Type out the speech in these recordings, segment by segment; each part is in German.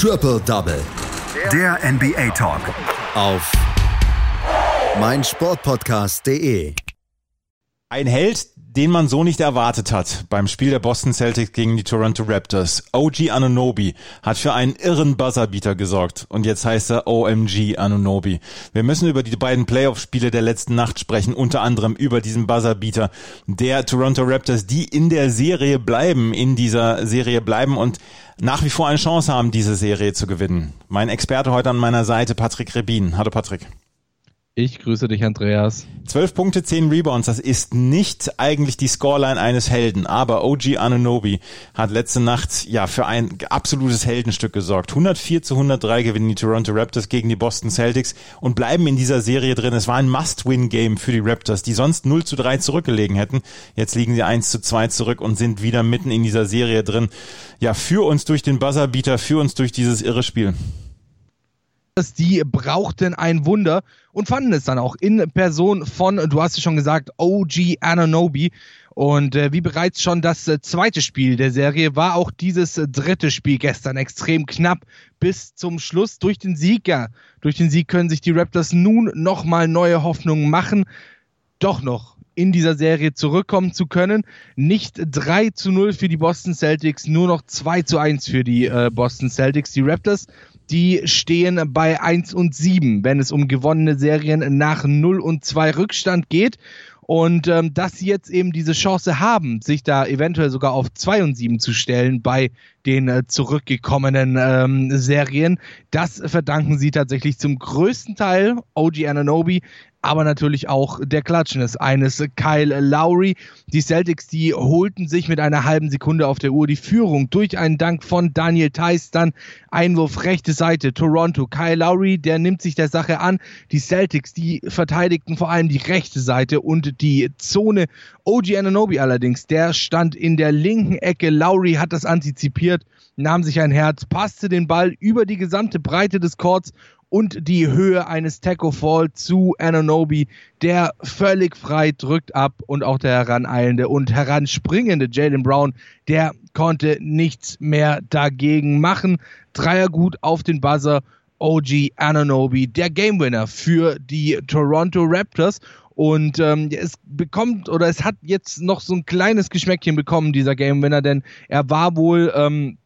Triple Double. Der NBA Talk. Auf meinsportpodcast.de. Ein Held, den man so nicht erwartet hat beim Spiel der Boston Celtics gegen die Toronto Raptors. OG Anunobi hat für einen irren Buzzerbeater gesorgt und jetzt heißt er OMG Anunobi. Wir müssen über die beiden Playoff-Spiele der letzten Nacht sprechen, unter anderem über diesen Buzzerbeater der Toronto Raptors, die in der Serie bleiben, in dieser Serie bleiben und nach wie vor eine Chance haben, diese Serie zu gewinnen. Mein Experte heute an meiner Seite, Patrick Rebin. Hallo Patrick. Ich grüße dich, Andreas. Zwölf Punkte, zehn Rebounds, das ist nicht eigentlich die Scoreline eines Helden, aber OG Anunobi hat letzte Nacht ja für ein absolutes Heldenstück gesorgt. 104 zu 103 gewinnen die Toronto Raptors gegen die Boston Celtics und bleiben in dieser Serie drin. Es war ein Must-Win-Game für die Raptors, die sonst 0 zu 3 zurückgelegen hätten. Jetzt liegen sie 1 zu 2 zurück und sind wieder mitten in dieser Serie drin. Ja, für uns durch den Buzzerbeater, für uns durch dieses irre Spiel die brauchten ein Wunder und fanden es dann auch in Person von, du hast es schon gesagt, OG Ananobi. Und äh, wie bereits schon das äh, zweite Spiel der Serie war auch dieses äh, dritte Spiel gestern extrem knapp bis zum Schluss durch den Sieg. Ja, durch den Sieg können sich die Raptors nun nochmal neue Hoffnungen machen. Doch noch in dieser Serie zurückkommen zu können. Nicht 3 zu 0 für die Boston Celtics, nur noch 2 zu 1 für die äh, Boston Celtics. Die Raptors die stehen bei 1 und 7, wenn es um gewonnene Serien nach 0 und 2 Rückstand geht. Und ähm, dass sie jetzt eben diese Chance haben, sich da eventuell sogar auf 2 und 7 zu stellen bei den äh, zurückgekommenen ähm, Serien, das verdanken sie tatsächlich zum größten Teil OG Ananobi, aber natürlich auch der Klatschnis eines Kyle Lowry. Die Celtics, die holten sich mit einer halben Sekunde auf der Uhr die Führung durch einen Dank von Daniel Theiss, dann Einwurf rechte Seite, Toronto. Kyle Lowry, der nimmt sich der Sache an. Die Celtics, die verteidigten vor allem die rechte Seite und die Zone. OG Ananobi allerdings, der stand in der linken Ecke. Lowry hat das antizipiert, nahm sich ein Herz, passte den Ball über die gesamte Breite des Courts und die Höhe eines Taco Fall zu Ananobi, der völlig frei drückt ab und auch der heraneilende und heranspringende Jalen Brown, der konnte nichts mehr dagegen machen. Dreier gut auf den Buzzer. OG Ananobi, der Game Winner für die Toronto Raptors. Und ähm, es bekommt oder es hat jetzt noch so ein kleines Geschmäckchen bekommen, dieser Game Winner, denn er war wohl ähm,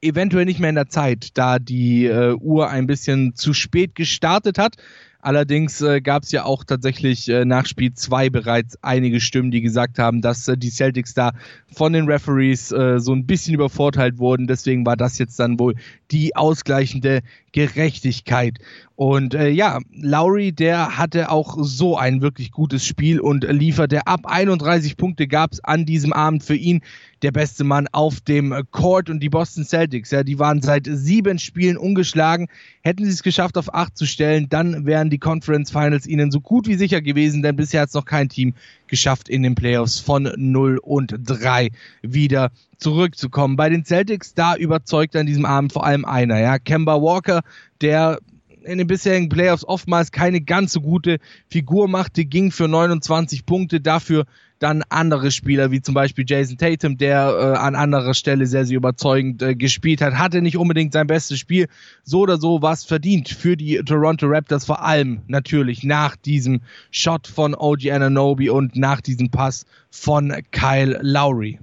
eventuell nicht mehr in der Zeit, da die äh, Uhr ein bisschen zu spät gestartet hat. Allerdings äh, gab es ja auch tatsächlich äh, nach Spiel 2 bereits einige Stimmen, die gesagt haben, dass äh, die Celtics da von den Referees äh, so ein bisschen übervorteilt wurden. Deswegen war das jetzt dann wohl die ausgleichende Gerechtigkeit. Und äh, ja, Lowry, der hatte auch so ein wirklich gutes Spiel und lieferte ab 31 Punkte gab es an diesem Abend für ihn der beste Mann auf dem Court und die Boston Celtics, ja, die waren seit sieben Spielen ungeschlagen. Hätten sie es geschafft, auf acht zu stellen, dann wären die Conference Finals ihnen so gut wie sicher gewesen, denn bisher hat es noch kein Team geschafft, in den Playoffs von 0 und 3 wieder zurückzukommen. Bei den Celtics, da überzeugt an diesem Abend vor allem einer, ja, Kemba Walker, der in den bisherigen Playoffs oftmals keine ganz so gute Figur machte, ging für 29 Punkte, dafür dann andere Spieler, wie zum Beispiel Jason Tatum, der äh, an anderer Stelle sehr, sehr überzeugend äh, gespielt hat, hatte nicht unbedingt sein bestes Spiel. So oder so was verdient für die Toronto Raptors, vor allem natürlich nach diesem Shot von OG Ananobi und nach diesem Pass von Kyle Lowry.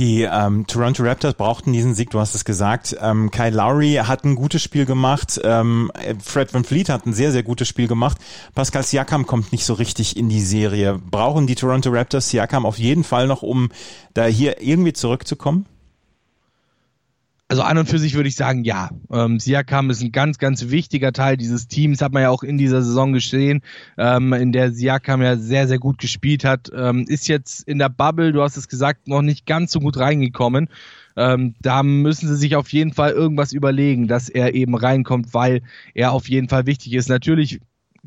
Die ähm, Toronto Raptors brauchten diesen Sieg, du hast es gesagt. Ähm, Kyle Lowry hat ein gutes Spiel gemacht. Ähm, Fred Van Fleet hat ein sehr, sehr gutes Spiel gemacht. Pascal Siakam kommt nicht so richtig in die Serie. Brauchen die Toronto Raptors Siakam auf jeden Fall noch, um da hier irgendwie zurückzukommen? Also an und für sich würde ich sagen, ja. Ähm, Siakam ist ein ganz, ganz wichtiger Teil dieses Teams, hat man ja auch in dieser Saison gesehen, ähm, in der Siakam ja sehr, sehr gut gespielt hat. Ähm, ist jetzt in der Bubble, du hast es gesagt, noch nicht ganz so gut reingekommen. Ähm, da müssen sie sich auf jeden Fall irgendwas überlegen, dass er eben reinkommt, weil er auf jeden Fall wichtig ist. Natürlich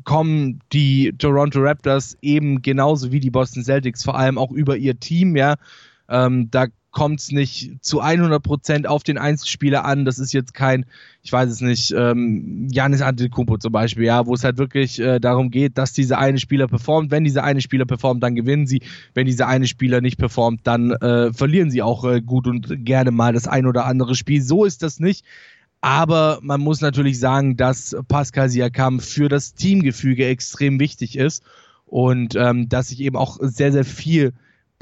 kommen die Toronto Raptors eben genauso wie die Boston Celtics vor allem auch über ihr Team, ja. Ähm, da kommt es nicht zu 100% auf den Einzelspieler an. Das ist jetzt kein, ich weiß es nicht, ähm, Janis Antetokounmpo zum Beispiel, ja, wo es halt wirklich äh, darum geht, dass dieser eine Spieler performt. Wenn dieser eine Spieler performt, dann gewinnen sie. Wenn dieser eine Spieler nicht performt, dann äh, verlieren sie auch äh, gut und gerne mal das ein oder andere Spiel. So ist das nicht. Aber man muss natürlich sagen, dass Pascal Siakam für das Teamgefüge extrem wichtig ist und ähm, dass sich eben auch sehr, sehr viel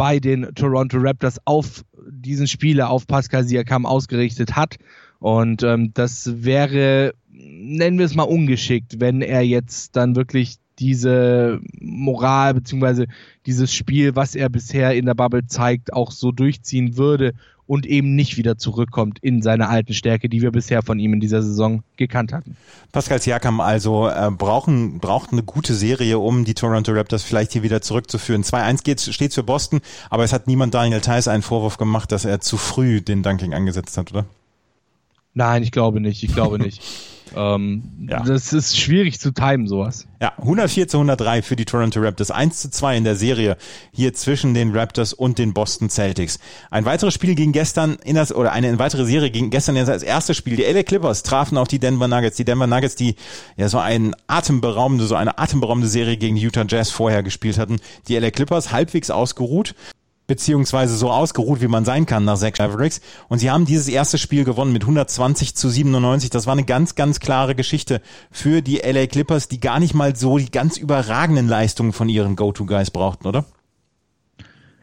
bei den Toronto Raptors auf diesen Spieler, auf Pascal Siakam ausgerichtet hat. Und ähm, das wäre, nennen wir es mal ungeschickt, wenn er jetzt dann wirklich diese Moral beziehungsweise dieses Spiel, was er bisher in der Bubble zeigt, auch so durchziehen würde und eben nicht wieder zurückkommt in seine alten Stärke, die wir bisher von ihm in dieser Saison gekannt hatten. Pascal Siakam also äh, brauchen, braucht eine gute Serie, um die Toronto Raptors vielleicht hier wieder zurückzuführen. 2-1 steht für Boston, aber es hat niemand Daniel Theiss einen Vorwurf gemacht, dass er zu früh den Dunking angesetzt hat, oder? Nein, ich glaube nicht. Ich glaube nicht. Ähm, ja. Das ist schwierig zu timen, sowas. Ja, 104 zu 103 für die Toronto Raptors. 1 zu 2 in der Serie hier zwischen den Raptors und den Boston Celtics. Ein weiteres Spiel ging gestern in das, oder eine weitere Serie ging gestern in das erste Spiel. Die LA Clippers trafen auf die Denver Nuggets. Die Denver Nuggets, die ja so ein atemberaubende, so eine atemberaubende Serie gegen die Utah Jazz vorher gespielt hatten. Die LA Clippers halbwegs ausgeruht beziehungsweise so ausgeruht, wie man sein kann nach sechs Mavericks. Und sie haben dieses erste Spiel gewonnen mit 120 zu 97. Das war eine ganz, ganz klare Geschichte für die LA Clippers, die gar nicht mal so die ganz überragenden Leistungen von ihren Go-To-Guys brauchten, oder?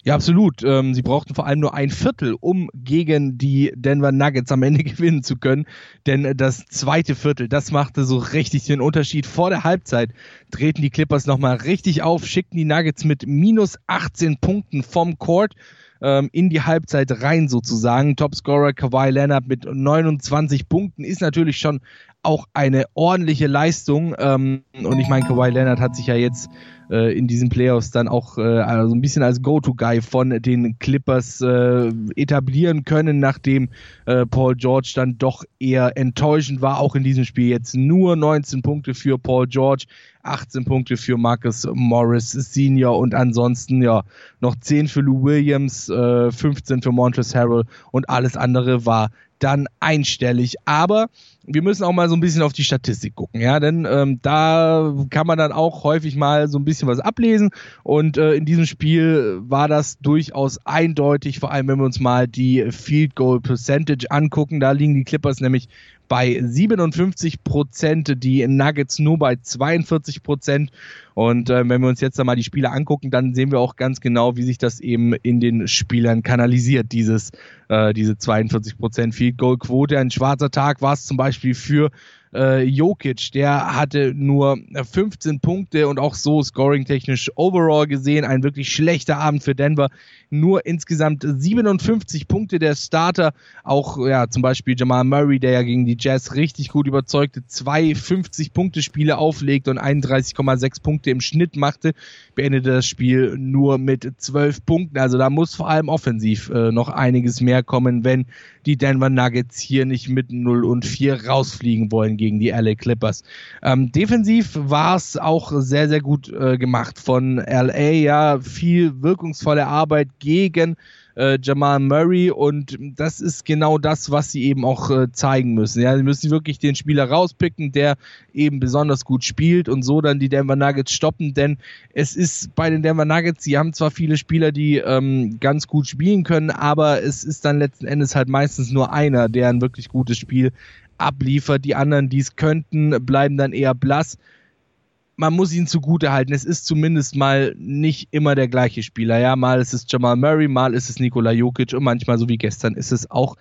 Ja, absolut. Ähm, sie brauchten vor allem nur ein Viertel, um gegen die Denver Nuggets am Ende gewinnen zu können. Denn das zweite Viertel, das machte so richtig den Unterschied. Vor der Halbzeit drehten die Clippers nochmal richtig auf, schickten die Nuggets mit minus 18 Punkten vom Court ähm, in die Halbzeit rein sozusagen. Topscorer Kawhi Leonard mit 29 Punkten ist natürlich schon auch eine ordentliche Leistung. Ähm, und ich meine, Kawhi Leonard hat sich ja jetzt äh, in diesen Playoffs dann auch äh, also ein bisschen als Go-To-Guy von den Clippers äh, etablieren können, nachdem äh, Paul George dann doch eher enttäuschend war. Auch in diesem Spiel jetzt nur 19 Punkte für Paul George, 18 Punkte für Marcus Morris Senior und ansonsten ja noch 10 für Lou Williams, äh, 15 für Montrezl Harrell und alles andere war dann einstellig. Aber wir müssen auch mal so ein bisschen auf die Statistik gucken, ja, denn ähm, da kann man dann auch häufig mal so ein bisschen was ablesen und äh, in diesem Spiel war das durchaus eindeutig, vor allem wenn wir uns mal die Field Goal Percentage angucken, da liegen die Clippers nämlich bei 57 Prozent, die Nuggets nur bei 42 Prozent. Und äh, wenn wir uns jetzt da mal die Spiele angucken, dann sehen wir auch ganz genau, wie sich das eben in den Spielern kanalisiert, dieses, äh, diese 42 Prozent Field Goal Quote. Ein schwarzer Tag war es zum Beispiel für äh, Jokic, der hatte nur 15 Punkte und auch so scoring-technisch overall gesehen ein wirklich schlechter Abend für Denver. Nur insgesamt 57 Punkte der Starter. Auch ja zum Beispiel Jamal Murray, der ja gegen die Jazz richtig gut überzeugte, zwei 50-Punkte-Spiele auflegt und 31,6 Punkte im Schnitt machte, beendete das Spiel nur mit 12 Punkten. Also da muss vor allem offensiv äh, noch einiges mehr kommen, wenn die Denver Nuggets hier nicht mit 0 und 4 rausfliegen wollen gegen die LA Clippers. Ähm, defensiv war es auch sehr, sehr gut äh, gemacht von LA. Ja, viel wirkungsvolle Arbeit gegen äh, Jamal Murray und das ist genau das, was sie eben auch äh, zeigen müssen. Ja, sie müssen wirklich den Spieler rauspicken, der eben besonders gut spielt und so dann die Denver Nuggets stoppen, denn es ist bei den Denver Nuggets, sie haben zwar viele Spieler, die ähm, ganz gut spielen können, aber es ist dann letzten Endes halt meistens nur einer, der ein wirklich gutes Spiel abliefert. Die anderen, die es könnten, bleiben dann eher blass man muss ihn zugute halten. Es ist zumindest mal nicht immer der gleiche Spieler. Ja, mal ist es Jamal Murray, mal ist es Nikola Jokic und manchmal, so wie gestern, ist es auch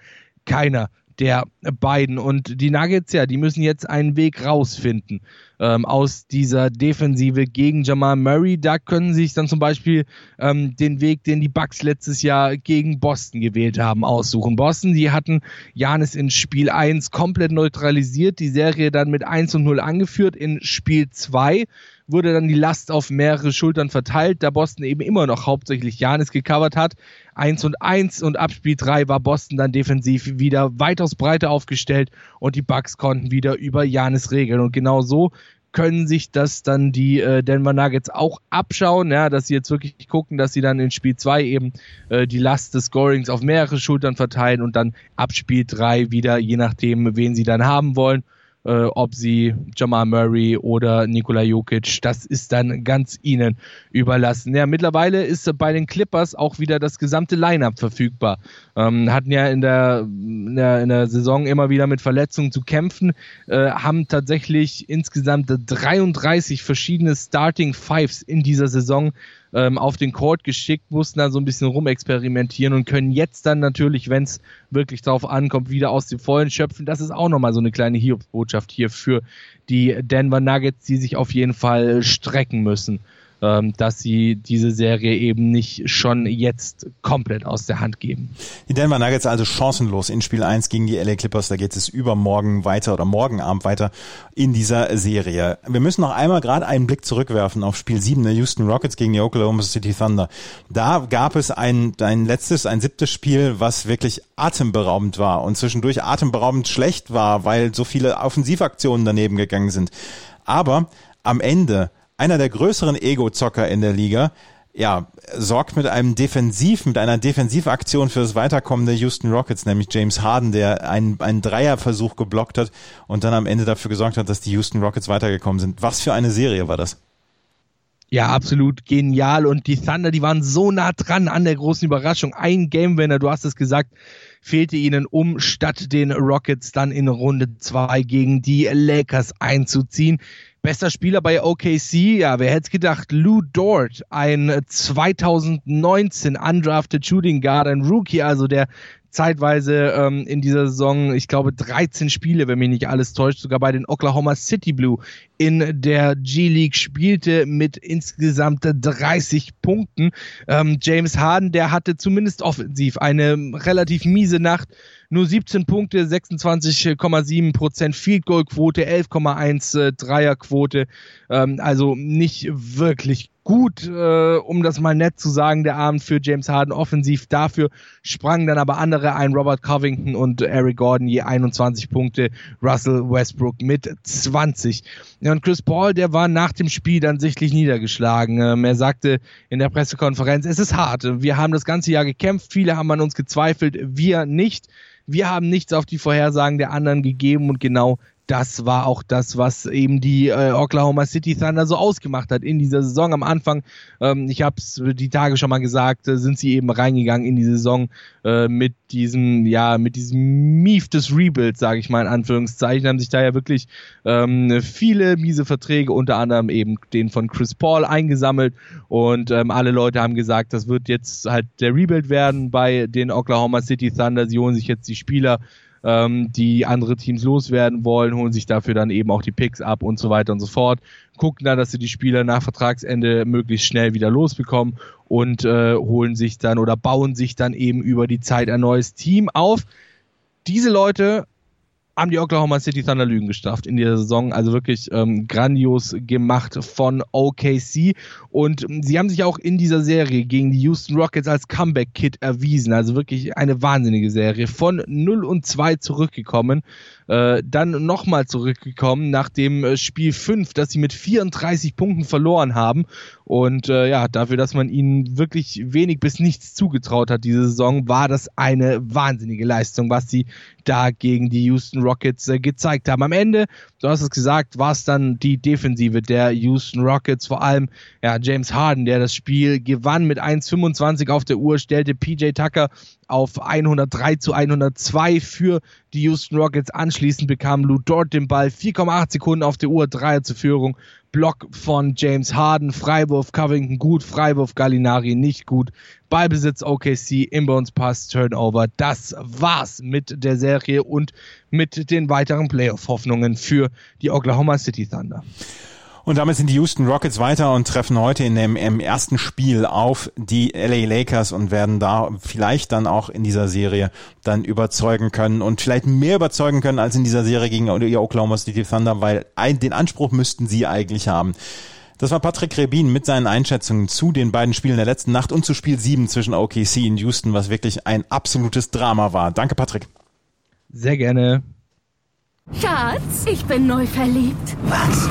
keiner der beiden. Und die Nuggets, ja, die müssen jetzt einen Weg rausfinden ähm, aus dieser Defensive gegen Jamal Murray. Da können sie sich dann zum Beispiel ähm, den Weg, den die Bucks letztes Jahr gegen Boston gewählt haben, aussuchen. Boston, die hatten Janis in Spiel 1 komplett neutralisiert, die Serie dann mit 1 und 0 angeführt. In Spiel 2 wurde dann die Last auf mehrere Schultern verteilt, da Boston eben immer noch hauptsächlich Janis gecovert hat. 1 und 1 und ab Spiel 3 war Boston dann defensiv wieder weitaus breiter aufgestellt und die Bucks konnten wieder über Janis regeln. Und genau so können sich das dann die äh, Denver Nuggets auch abschauen, ja, dass sie jetzt wirklich gucken, dass sie dann in Spiel 2 eben äh, die Last des Scorings auf mehrere Schultern verteilen und dann ab Spiel 3 wieder, je nachdem, wen sie dann haben wollen, äh, ob sie Jamal Murray oder Nikola Jokic, das ist dann ganz ihnen überlassen. Ja, mittlerweile ist bei den Clippers auch wieder das gesamte Lineup verfügbar. Ähm, hatten ja in der, in der, in der Saison immer wieder mit Verletzungen zu kämpfen, äh, haben tatsächlich insgesamt 33 verschiedene Starting Fives in dieser Saison ähm, auf den Court geschickt, mussten da so ein bisschen rumexperimentieren und können jetzt dann natürlich, wenn es wirklich drauf ankommt, wieder aus dem Vollen schöpfen. Das ist auch nochmal so eine kleine Hiobsbotschaft hier für die Denver Nuggets, die sich auf jeden Fall strecken müssen ähm, dass sie diese Serie eben nicht schon jetzt komplett aus der Hand geben. Die Denver Nuggets also chancenlos in Spiel 1 gegen die LA Clippers. Da geht es übermorgen weiter oder morgen Abend weiter in dieser Serie. Wir müssen noch einmal gerade einen Blick zurückwerfen auf Spiel 7 der Houston Rockets gegen die Oklahoma City Thunder. Da gab es ein, ein letztes, ein siebtes Spiel, was wirklich atemberaubend war und zwischendurch atemberaubend schlecht war, weil so viele Offensivaktionen daneben gegangen sind. Aber am Ende einer der größeren Ego-Zocker in der Liga, ja, sorgt mit einem Defensiv, mit einer Defensivaktion für das Weiterkommen der Houston Rockets, nämlich James Harden, der einen, einen Dreierversuch geblockt hat und dann am Ende dafür gesorgt hat, dass die Houston Rockets weitergekommen sind. Was für eine Serie war das? Ja, absolut genial. Und die Thunder, die waren so nah dran an der großen Überraschung. Ein Game-Winner, du hast es gesagt, fehlte ihnen, um statt den Rockets dann in Runde zwei gegen die Lakers einzuziehen. Bester Spieler bei OKC, ja, wer hätte es gedacht? Lou Dort, ein 2019 undrafted Shooting Guard, ein Rookie, also der zeitweise ähm, in dieser Saison, ich glaube, 13 Spiele, wenn mich nicht alles täuscht, sogar bei den Oklahoma City Blue in der G-League spielte mit insgesamt 30 Punkten. Ähm, James Harden, der hatte zumindest offensiv eine relativ miese Nacht. Nur 17 Punkte, 26,7 Prozent Field Goal Quote, 11,1 äh, Dreierquote. Ähm, also nicht wirklich gut, äh, um das mal nett zu sagen, der Abend für James Harden offensiv. Dafür sprangen dann aber andere ein, Robert Covington und Eric Gordon je 21 Punkte, Russell Westbrook mit 20. Ja, und Chris Paul, der war nach dem Spiel dann sichtlich niedergeschlagen. Ähm, er sagte in der Pressekonferenz, es ist hart. Wir haben das ganze Jahr gekämpft, viele haben an uns gezweifelt, wir nicht. Wir haben nichts auf die Vorhersagen der anderen gegeben und genau das war auch das, was eben die äh, Oklahoma City Thunder so ausgemacht hat in dieser Saison. Am Anfang, ähm, ich habe es die Tage schon mal gesagt, äh, sind sie eben reingegangen in die Saison äh, mit diesem, ja, mit diesem Mief des Rebuilds, sage ich mal in Anführungszeichen, haben sich da ja wirklich ähm, viele miese Verträge, unter anderem eben den von Chris Paul eingesammelt und ähm, alle Leute haben gesagt, das wird jetzt halt der Rebuild werden bei den Oklahoma City Thunder. Sie holen sich jetzt die Spieler ähm, die andere Teams loswerden wollen, holen sich dafür dann eben auch die Picks ab und so weiter und so fort, gucken dann, dass sie die Spieler nach Vertragsende möglichst schnell wieder losbekommen und äh, holen sich dann oder bauen sich dann eben über die Zeit ein neues Team auf. Diese Leute haben die Oklahoma City Thunder Lügen gestraft in dieser Saison. Also wirklich ähm, grandios gemacht von OKC. Und sie haben sich auch in dieser Serie gegen die Houston Rockets als Comeback-Kit erwiesen. Also wirklich eine wahnsinnige Serie. Von 0 und 2 zurückgekommen. Äh, dann nochmal zurückgekommen nach dem äh, Spiel 5, das sie mit 34 Punkten verloren haben. Und äh, ja, dafür, dass man ihnen wirklich wenig bis nichts zugetraut hat diese Saison, war das eine wahnsinnige Leistung, was sie da gegen die Houston Rockets äh, gezeigt haben. Am Ende, du hast es gesagt, war es dann die Defensive der Houston Rockets, vor allem ja, James Harden, der das Spiel gewann mit 1,25 auf der Uhr, stellte PJ Tucker auf 103 zu 102 für die Houston Rockets. Anschließend bekam Lou Dort den Ball, 4,8 Sekunden auf der Uhr, Dreier zur Führung. Block von James Harden, Freiwurf Covington gut, Freiwurf Gallinari nicht gut. Ballbesitz OKC, Inbounds Pass, Turnover. Das war's mit der Serie und mit den weiteren Playoff-Hoffnungen für die Oklahoma City Thunder. Und damit sind die Houston Rockets weiter und treffen heute in dem im ersten Spiel auf die LA Lakers und werden da vielleicht dann auch in dieser Serie dann überzeugen können und vielleicht mehr überzeugen können als in dieser Serie gegen die Oklahoma City Thunder, weil ein, den Anspruch müssten sie eigentlich haben. Das war Patrick Rebin mit seinen Einschätzungen zu den beiden Spielen der letzten Nacht und zu Spiel 7 zwischen OKC und Houston, was wirklich ein absolutes Drama war. Danke, Patrick. Sehr gerne. Schatz, ich bin neu verliebt. Was?